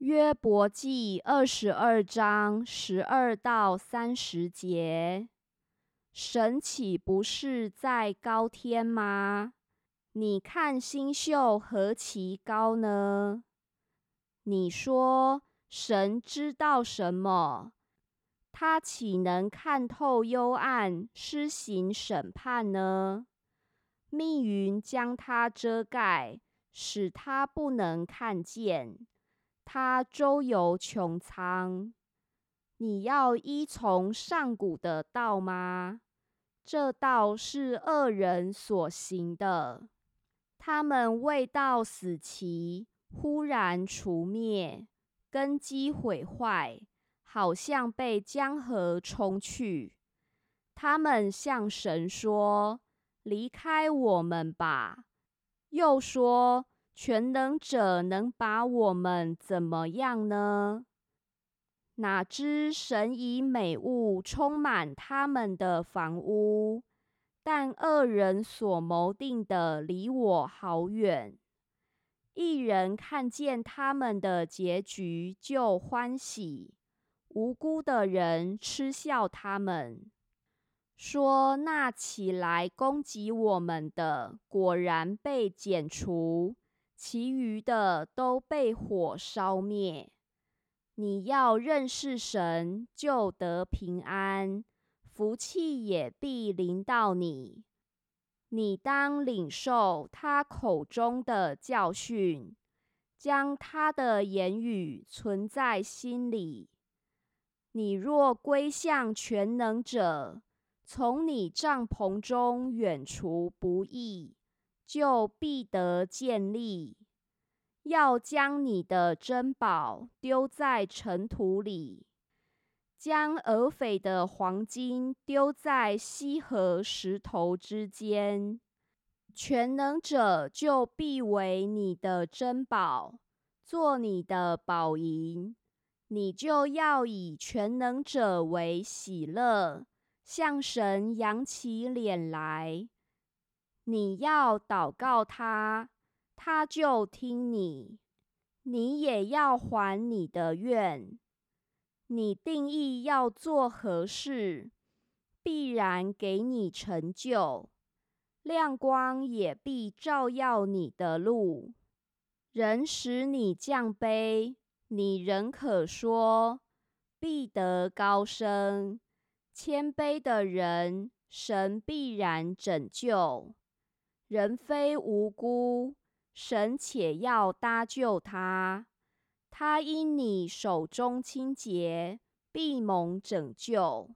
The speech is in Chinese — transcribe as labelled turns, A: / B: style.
A: 约伯记二十二章十二到三十节：神岂不是在高天吗？你看星宿何其高呢？你说神知道什么？他岂能看透幽暗，施行审判呢？密云将他遮盖，使他不能看见。他周游穹苍，你要依从上古的道吗？这道是恶人所行的。他们未到死期，忽然除灭，根基毁坏，好像被江河冲去。他们向神说：“离开我们吧。”又说。全能者能把我们怎么样呢？哪知神以美物充满他们的房屋，但恶人所谋定的离我好远。一人看见他们的结局就欢喜，无辜的人嗤笑他们，说那起来攻击我们的，果然被剪除。其余的都被火烧灭。你要认识神，就得平安，福气也必临到你。你当领受他口中的教训，将他的言语存在心里。你若归向全能者，从你帐篷中远除不义。就必得建立。要将你的珍宝丢在尘土里，将俄斐的黄金丢在溪河石头之间。全能者就必为你的珍宝，做你的宝银。你就要以全能者为喜乐，向神扬起脸来。你要祷告他，他就听你；你也要还你的愿。你定义要做何事，必然给你成就。亮光也必照耀你的路。人使你降卑，你仍可说必得高升。谦卑的人，神必然拯救。人非无辜，神且要搭救他。他因你手中清洁，必蒙拯救。